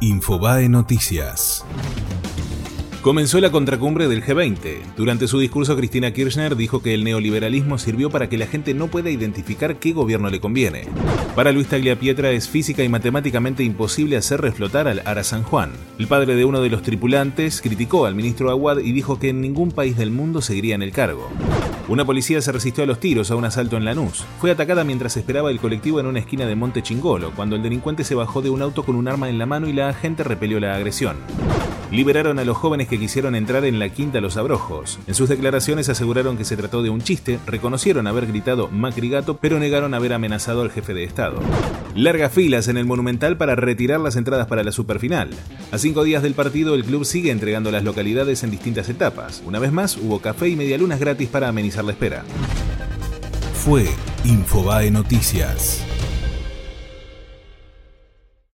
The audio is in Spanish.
Infobae Noticias. Comenzó la contracumbre del G20. Durante su discurso, Cristina Kirchner dijo que el neoliberalismo sirvió para que la gente no pueda identificar qué gobierno le conviene. Para Luis Tagliapietra es física y matemáticamente imposible hacer reflotar al Ara San Juan. El padre de uno de los tripulantes criticó al ministro Aguad y dijo que en ningún país del mundo seguiría en el cargo. Una policía se resistió a los tiros a un asalto en Lanús. Fue atacada mientras esperaba el colectivo en una esquina de Monte Chingolo, cuando el delincuente se bajó de un auto con un arma en la mano y la agente repelió la agresión liberaron a los jóvenes que quisieron entrar en la Quinta Los Abrojos. En sus declaraciones aseguraron que se trató de un chiste, reconocieron haber gritado Macri gato, pero negaron haber amenazado al jefe de Estado. Largas filas en el Monumental para retirar las entradas para la superfinal. A cinco días del partido, el club sigue entregando las localidades en distintas etapas. Una vez más, hubo café y medialunas gratis para amenizar la espera. Fue Infobae Noticias.